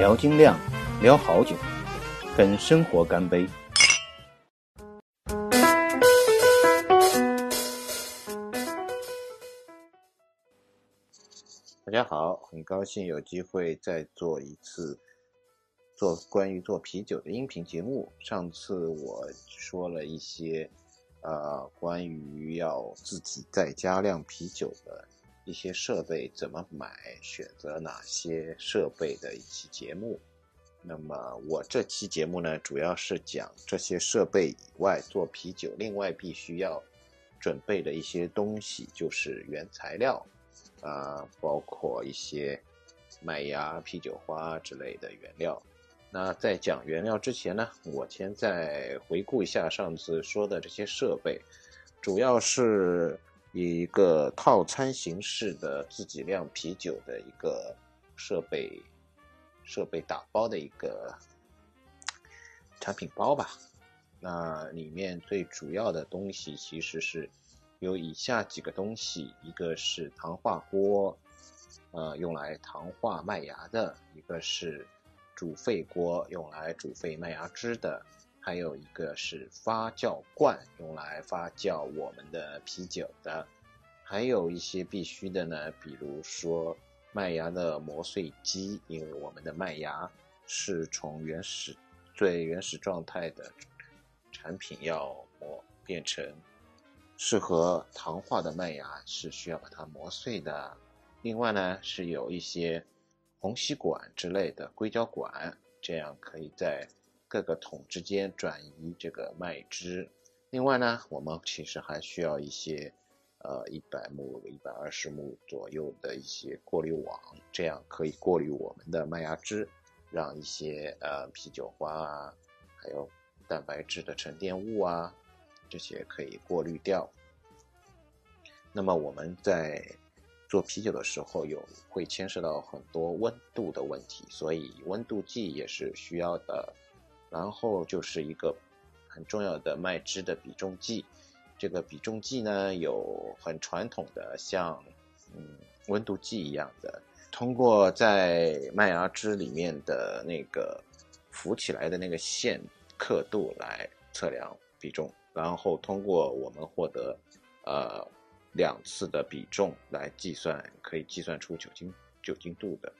聊精酿，聊好酒，跟生活干杯！大家好，很高兴有机会再做一次做关于做啤酒的音频节目。上次我说了一些，呃，关于要自己在家酿啤酒的。一些设备怎么买，选择哪些设备的一期节目。那么我这期节目呢，主要是讲这些设备以外做啤酒，另外必须要准备的一些东西，就是原材料啊，包括一些麦芽、啤酒花之类的原料。那在讲原料之前呢，我先再回顾一下上次说的这些设备，主要是。以一个套餐形式的自己酿啤酒的一个设备设备打包的一个产品包吧。那里面最主要的东西其实是有以下几个东西：一个是糖化锅，呃，用来糖化麦芽的；一个是煮沸锅，用来煮沸麦芽汁的。还有一个是发酵罐，用来发酵我们的啤酒的。还有一些必须的呢，比如说麦芽的磨碎机，因为我们的麦芽是从原始最原始状态的产品要磨变成适合糖化的麦芽，是需要把它磨碎的。另外呢，是有一些虹吸管之类的硅胶管，这样可以在。各个桶之间转移这个麦汁。另外呢，我们其实还需要一些，呃，一百目、一百二十目左右的一些过滤网，这样可以过滤我们的麦芽汁，让一些呃啤酒花啊，还有蛋白质的沉淀物啊，这些可以过滤掉。那么我们在做啤酒的时候，有会牵涉到很多温度的问题，所以温度计也是需要的。然后就是一个很重要的麦汁的比重计，这个比重计呢有很传统的像嗯温度计一样的，通过在麦芽汁里面的那个浮起来的那个线刻度来测量比重，然后通过我们获得呃两次的比重来计算，可以计算出酒精酒精度的。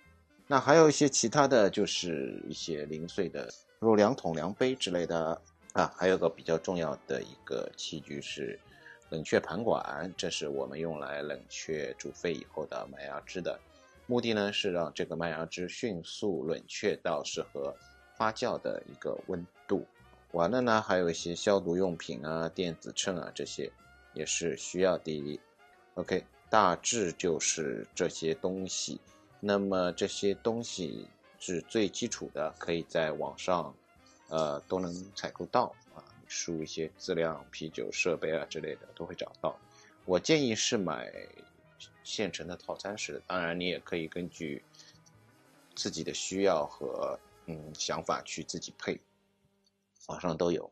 那还有一些其他的就是一些零碎的。如量桶、量杯之类的啊，还有个比较重要的一个器具是冷却盘管，这是我们用来冷却煮沸以后的麦芽汁的。目的呢是让这个麦芽汁迅速冷却到适合发酵的一个温度。完了呢，还有一些消毒用品啊、电子秤啊，这些也是需要的。OK，大致就是这些东西。那么这些东西。是最基础的，可以在网上，呃，都能采购到啊。输一些资料啤酒设备啊之类的都会找到。我建议是买现成的套餐式的，当然你也可以根据自己的需要和嗯想法去自己配，网上都有。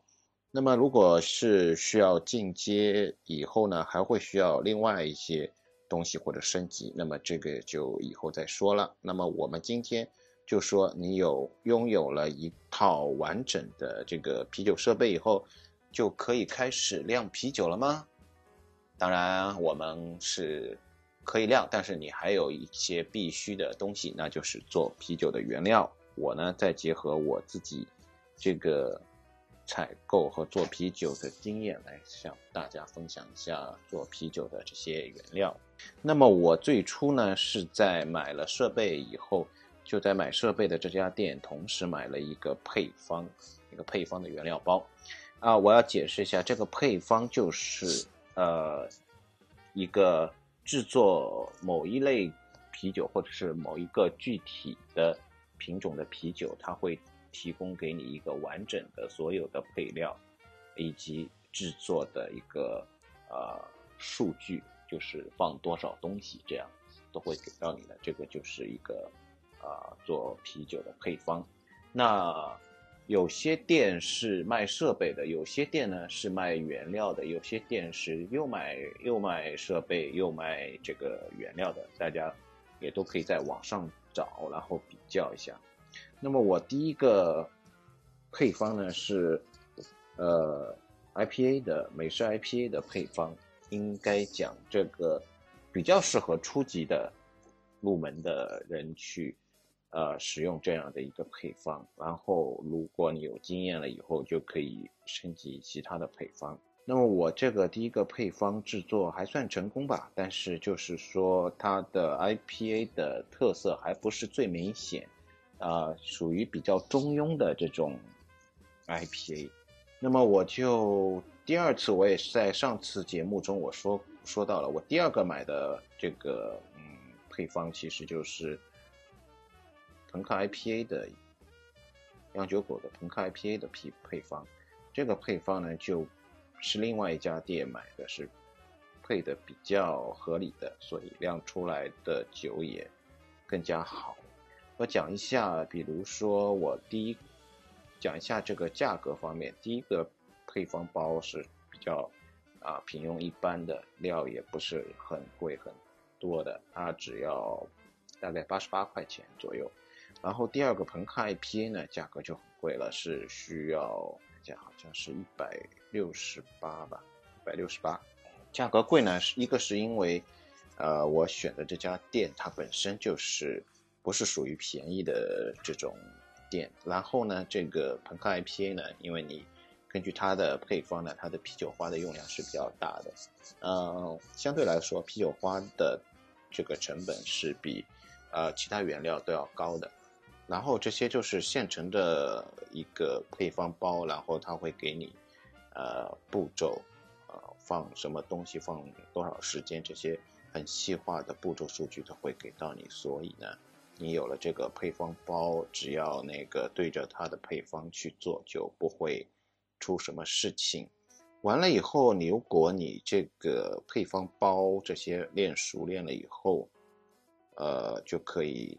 那么如果是需要进阶以后呢，还会需要另外一些东西或者升级，那么这个就以后再说了。那么我们今天。就说你有拥有了一套完整的这个啤酒设备以后，就可以开始酿啤酒了吗？当然，我们是可以酿，但是你还有一些必须的东西，那就是做啤酒的原料。我呢，再结合我自己这个采购和做啤酒的经验，来向大家分享一下做啤酒的这些原料。那么我最初呢，是在买了设备以后。就在买设备的这家店，同时买了一个配方，一个配方的原料包。啊，我要解释一下，这个配方就是呃一个制作某一类啤酒或者是某一个具体的品种的啤酒，它会提供给你一个完整的所有的配料以及制作的一个呃数据，就是放多少东西这样都会给到你的。这个就是一个。啊，做啤酒的配方，那有些店是卖设备的，有些店呢是卖原料的，有些店是又卖又卖设备又卖这个原料的，大家也都可以在网上找，然后比较一下。那么我第一个配方呢是，呃，IPA 的美式 IPA 的配方，应该讲这个比较适合初级的入门的人去，呃，使用这样的一个配方。然后如果你有经验了以后，就可以升级其他的配方。那么我这个第一个配方制作还算成功吧，但是就是说它的 IPA 的特色还不是最明显，啊，属于比较中庸的这种 IPA。那么我就第二次，我也是在上次节目中我说说到了，我第二个买的这个嗯配方其实就是朋克 IPA 的酿酒果的朋克 IPA 的配配方，这个配方呢就。是另外一家店买的，是配的比较合理的，所以酿出来的酒也更加好。我讲一下，比如说我第一讲一下这个价格方面，第一个配方包是比较啊平庸一般的，料也不是很贵很多的，它只要大概八十八块钱左右。然后第二个朋克 IPA 呢，价格就很贵了，是需要。价好像是一百六十八吧，一百六十八，价格贵呢，是一个是因为，呃，我选的这家店它本身就是不是属于便宜的这种店，然后呢，这个朋克 IPA 呢，因为你根据它的配方呢，它的啤酒花的用量是比较大的，嗯，相对来说啤酒花的这个成本是比呃其他原料都要高的。然后这些就是现成的一个配方包，然后他会给你，呃，步骤，呃，放什么东西，放多少时间，这些很细化的步骤数据都会给到你。所以呢，你有了这个配方包，只要那个对着它的配方去做，就不会出什么事情。完了以后，你如果你这个配方包这些练熟练了以后，呃，就可以。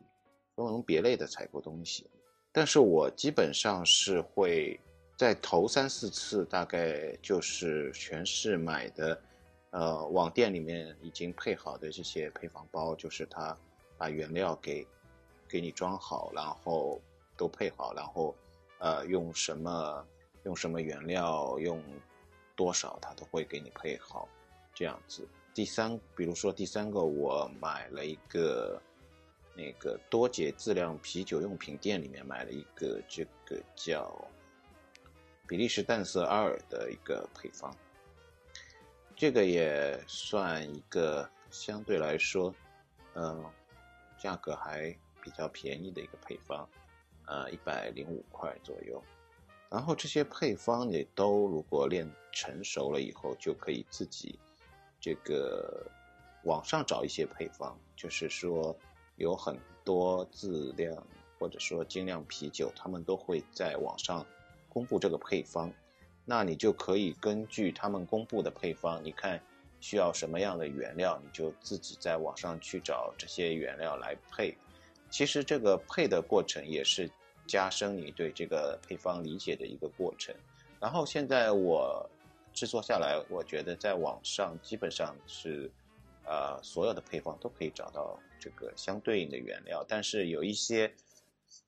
分门别类的采购东西，但是我基本上是会在头三四次，大概就是全是买的，呃，网店里面已经配好的这些配方包，就是他把原料给给你装好，然后都配好，然后呃用什么用什么原料用多少，他都会给你配好，这样子。第三，比如说第三个，我买了一个。那个多杰自酿啤酒用品店里面买了一个这个叫比利时淡色阿尔的一个配方，这个也算一个相对来说，嗯，价格还比较便宜的一个配方，呃，一百零五块左右。然后这些配方你都如果练成熟了以后，就可以自己这个网上找一些配方，就是说。有很多自酿或者说精酿啤酒，他们都会在网上公布这个配方，那你就可以根据他们公布的配方，你看需要什么样的原料，你就自己在网上去找这些原料来配。其实这个配的过程也是加深你对这个配方理解的一个过程。然后现在我制作下来，我觉得在网上基本上是，呃，所有的配方都可以找到。这个相对应的原料，但是有一些，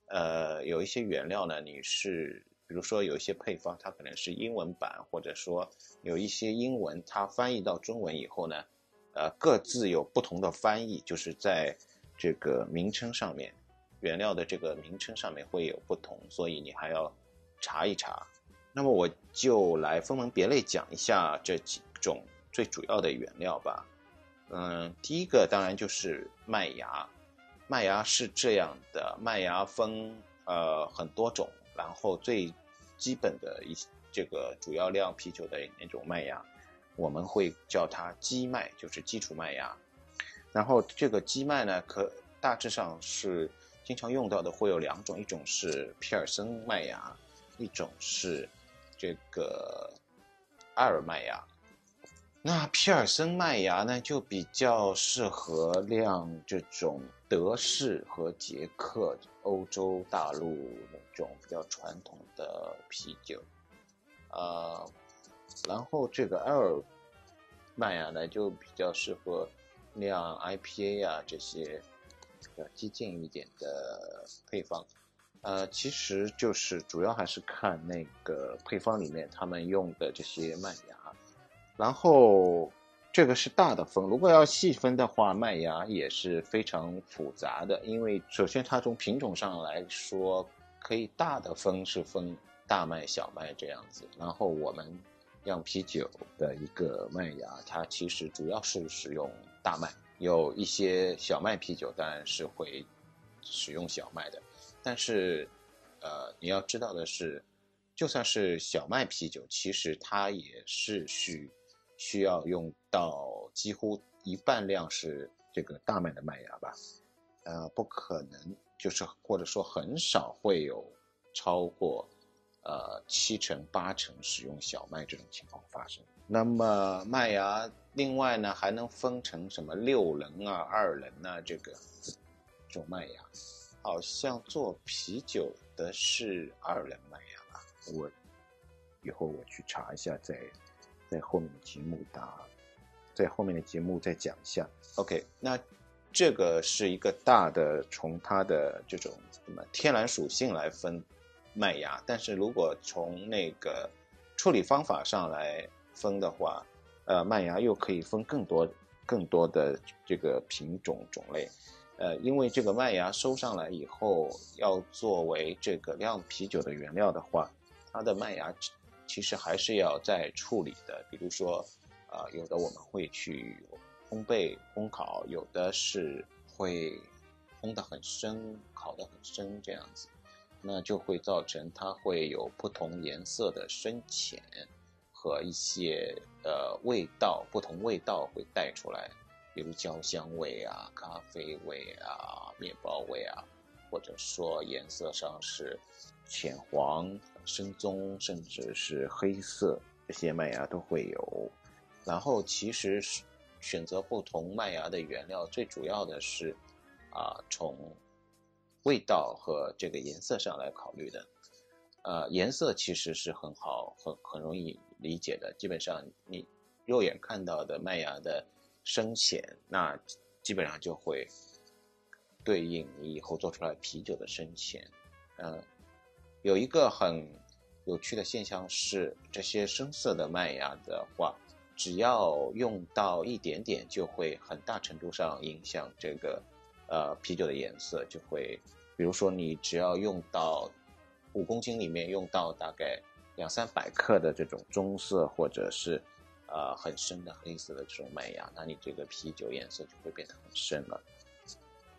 呃，有一些原料呢，你是，比如说有一些配方，它可能是英文版，或者说有一些英文，它翻译到中文以后呢，呃，各自有不同的翻译，就是在这个名称上面，原料的这个名称上面会有不同，所以你还要查一查。那么我就来分门别类讲一下这几种最主要的原料吧。嗯，第一个当然就是麦芽，麦芽是这样的，麦芽分呃很多种，然后最基本的一这个主要酿啤酒的那种麦芽，我们会叫它基麦，就是基础麦芽。然后这个基麦呢，可大致上是经常用到的会有两种，一种是皮尔森麦芽，一种是这个阿尔麦芽。那皮尔森麦芽呢，就比较适合酿这种德式和捷克、欧洲大陆那种比较传统的啤酒，呃，然后这个阿尔麦芽呢，就比较适合酿 IPA 啊这些比较激进一点的配方。呃，其实就是主要还是看那个配方里面他们用的这些麦芽，然后这个是大的分，如果要细分的话，麦芽也是非常复杂的，因为首先它从品种上来说，可以大的分是分大麦、小麦这样子，然后我们酿啤酒的一个麦芽，它其实主要是使用大麦，有一些小麦啤酒当然是会使用小麦的。但是，呃，你要知道的是，就算是小麦啤酒，其实它也是需需要用到几乎一半量是这个大麦的麦芽吧，呃，不可能就是或者说很少会有超过呃七成八成使用小麦这种情况发生。那么麦芽另外呢还能分成什么六棱啊、二棱啊这个这种麦芽。好像做啤酒的是二棱麦芽吧？我以后我去查一下，再在后面的节目答，在后面的节目再讲一下。OK，那这个是一个大的从它的这种什么天然属性来分麦芽，但是如果从那个处理方法上来分的话，呃，麦芽又可以分更多更多的这个品种种类。呃，因为这个麦芽收上来以后，要作为这个酿啤酒的原料的话，它的麦芽其实还是要再处理的。比如说，呃，有的我们会去烘焙、烘烤，有的是会烘得很深、烤得很深这样子，那就会造成它会有不同颜色的深浅和一些呃味道，不同味道会带出来。比如焦香味啊、咖啡味啊、面包味啊，或者说颜色上是浅黄、深棕，甚至是黑色，这些麦芽都会有。然后，其实是选择不同麦芽的原料，最主要的是啊，从味道和这个颜色上来考虑的。呃，颜色其实是很好、很很容易理解的，基本上你肉眼看到的麦芽的。深浅，那基本上就会对应你以后做出来啤酒的深浅。嗯，有一个很有趣的现象是，这些深色的麦芽的话，只要用到一点点，就会很大程度上影响这个呃啤酒的颜色。就会，比如说你只要用到五公斤里面用到大概两三百克的这种棕色，或者是。呃，很深的黑色的这种麦芽，那你这个啤酒颜色就会变得很深了。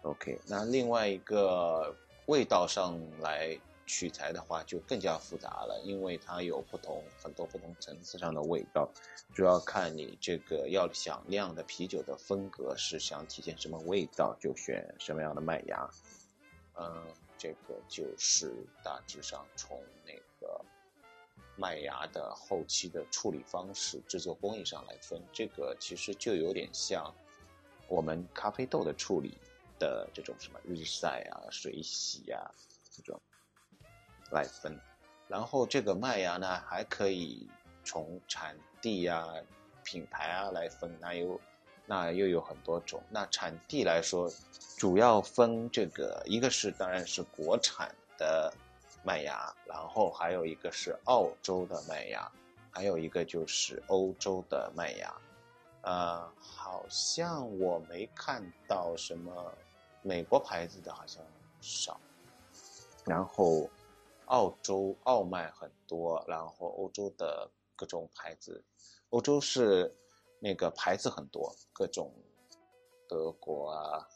OK，那另外一个味道上来取材的话，就更加复杂了，因为它有不同很多不同层次上的味道，主要看你这个要想酿的啤酒的风格是想体现什么味道，就选什么样的麦芽。嗯，这个就是大致上从那个。麦芽的后期的处理方式、制作工艺上来分，这个其实就有点像我们咖啡豆的处理的这种什么日晒啊、水洗啊这种来分。然后这个麦芽呢，还可以从产地啊、品牌啊来分，那有那又有很多种。那产地来说，主要分这个，一个是当然是国产的。麦芽，然后还有一个是澳洲的麦芽，还有一个就是欧洲的麦芽，呃，好像我没看到什么美国牌子的，好像少。然后澳洲澳麦很多，然后欧洲的各种牌子，欧洲是那个牌子很多，各种德国啊、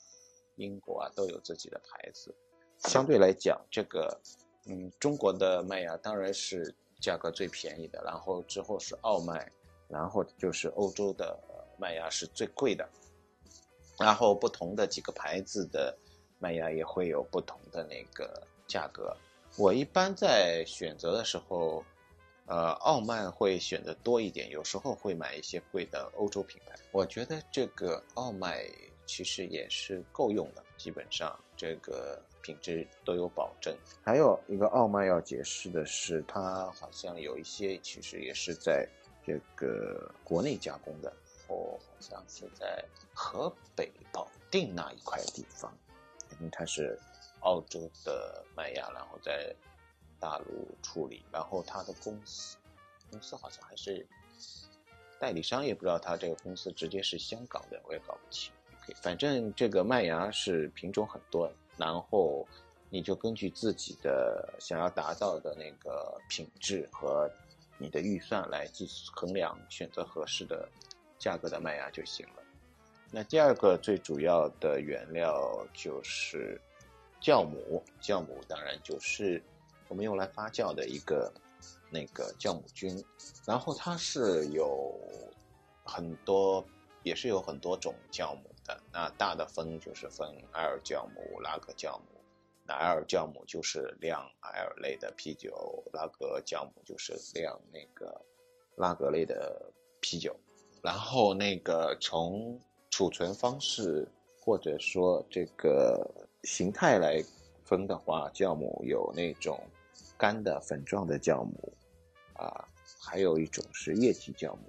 英国啊都有自己的牌子。相对来讲，这个。嗯，中国的麦芽当然是价格最便宜的，然后之后是澳麦，然后就是欧洲的麦芽是最贵的，然后不同的几个牌子的麦芽也会有不同的那个价格。我一般在选择的时候，呃，澳麦会选的多一点，有时候会买一些贵的欧洲品牌。我觉得这个澳麦其实也是够用的，基本上这个。品质都有保证。还有一个奥麦要解释的是，它好像有一些其实也是在这个国内加工的，哦好像是在河北保定那一块地方，因为它是澳洲的麦芽，然后在大陆处理，然后他的公司公司好像还是代理商，也不知道他这个公司直接是香港的，我也搞不清。反正这个麦芽是品种很多，然后你就根据自己的想要达到的那个品质和你的预算来计衡量，选择合适的价格的麦芽就行了。那第二个最主要的原料就是酵母，酵母当然就是我们用来发酵的一个那个酵母菌，然后它是有很多，也是有很多种酵母的。那大的分就是分艾尔酵母、拉格酵母。那艾尔酵母就是酿艾尔类的啤酒，拉格酵母就是酿那个拉格类的啤酒。然后那个从储存方式或者说这个形态来分的话，酵母有那种干的粉状的酵母，啊，还有一种是液体酵母。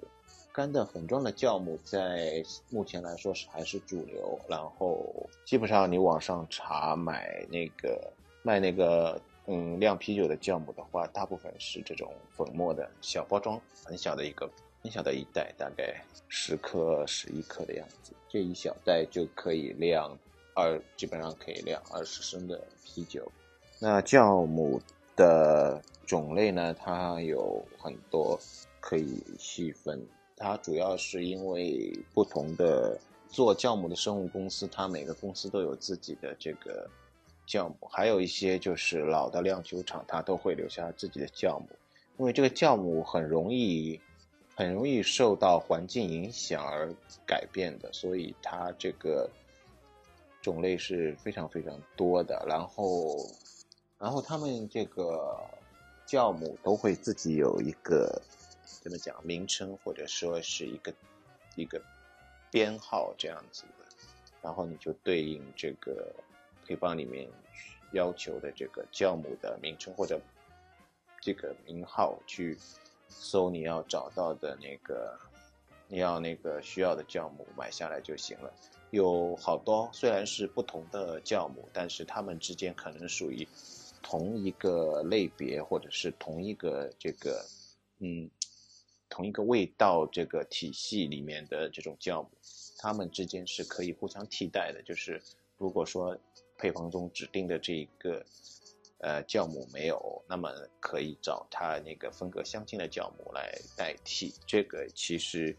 干的粉状的酵母在目前来说是还是主流，然后基本上你网上查买那个卖那个嗯酿啤酒的酵母的话，大部分是这种粉末的小包装，很小的一个很小的一袋，大概十克十一克的样子，这一小袋就可以酿二，基本上可以酿二十升的啤酒。那酵母的种类呢，它有很多可以细分。它主要是因为不同的做酵母的生物公司，它每个公司都有自己的这个酵母，还有一些就是老的酿酒厂，它都会留下自己的酵母，因为这个酵母很容易很容易受到环境影响而改变的，所以它这个种类是非常非常多的。然后，然后他们这个酵母都会自己有一个。怎么讲名称或者说是一个一个编号这样子的，然后你就对应这个配方里面要求的这个酵母的名称或者这个名号去搜你要找到的那个你要那个需要的酵母买下来就行了。有好多虽然是不同的酵母，但是它们之间可能属于同一个类别或者是同一个这个嗯。同一个味道这个体系里面的这种酵母，它们之间是可以互相替代的。就是如果说配方中指定的这一个呃酵母没有，那么可以找它那个风格相近的酵母来代替。这个其实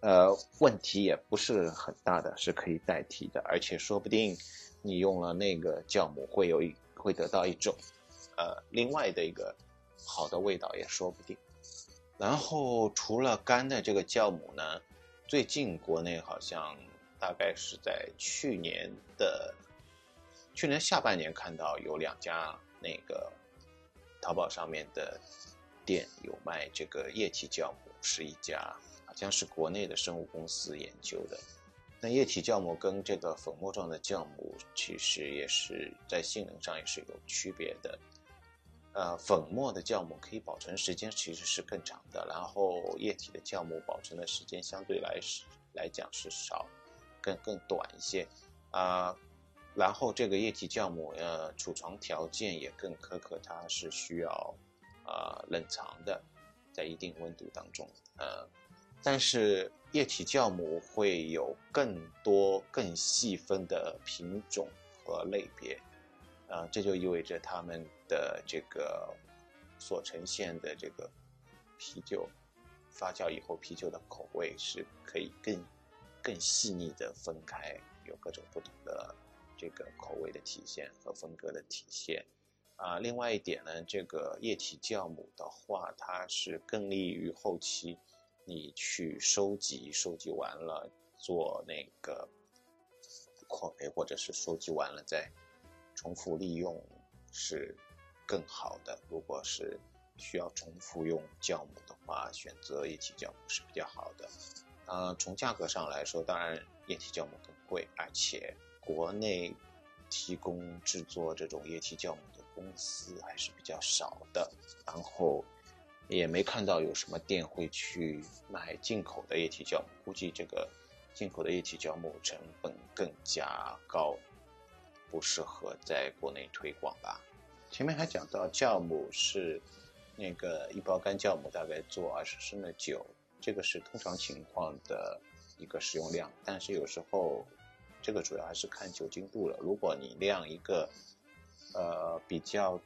呃问题也不是很大的，是可以代替的。而且说不定你用了那个酵母会有一会得到一种呃另外的一个好的味道，也说不定。然后除了干的这个酵母呢，最近国内好像大概是在去年的去年下半年看到有两家那个淘宝上面的店有卖这个液体酵母，是一家将是国内的生物公司研究的。那液体酵母跟这个粉末状的酵母其实也是在性能上也是有区别的。呃，粉末的酵母可以保存时间其实是更长的，然后液体的酵母保存的时间相对来是来讲是少，更更短一些啊。然后这个液体酵母呃储藏条件也更苛刻，它是需要啊冷藏的，在一定温度当中呃，但是液体酵母会有更多更细分的品种和类别。啊，这就意味着他们的这个所呈现的这个啤酒发酵以后，啤酒的口味是可以更更细腻的分开，有各种不同的这个口味的体现和风格的体现。啊，另外一点呢，这个液体酵母的话，它是更利于后期你去收集，收集完了做那个扩培，或者是收集完了再。重复利用是更好的。如果是需要重复用酵母的话，选择液体酵母是比较好的。呃，从价格上来说，当然液体酵母更贵，而且国内提供制作这种液体酵母的公司还是比较少的。然后也没看到有什么店会去买进口的液体酵母，估计这个进口的液体酵母成本更加高。不适合在国内推广吧。前面还讲到酵母是那个一包干酵母大概做二十升的酒，这个是通常情况的一个使用量，但是有时候这个主要还是看酒精度了。如果你酿一个呃比较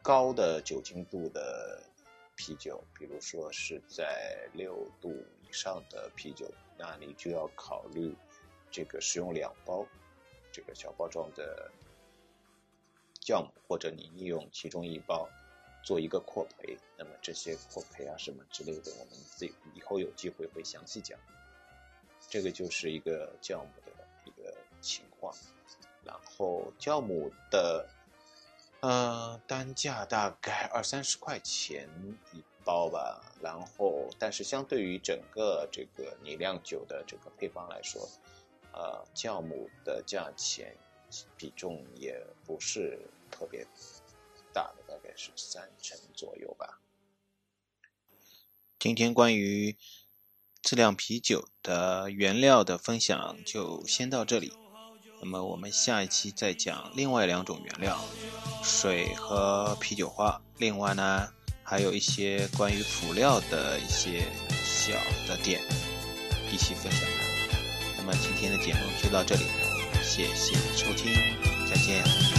高的酒精度的啤酒，比如说是在六度以上的啤酒，那你就要考虑这个使用两包这个小包装的酵母，或者你利用其中一包做一个扩培。那么这些扩培啊什么之类的，我们自以后有机会会详细讲。这个就是一个酵母的一个情况，然后酵母的。呃，单价大概二三十块钱一包吧。然后，但是相对于整个这个你酿酒的这个配方来说，呃，酵母的价钱比重也不是特别大的，大概是三成左右吧。今天关于自酿啤酒的原料的分享就先到这里。那么我们下一期再讲另外两种原料，水和啤酒花。另外呢，还有一些关于辅料的一些小的点一起分享。那么今天的节目就到这里，谢谢收听，再见。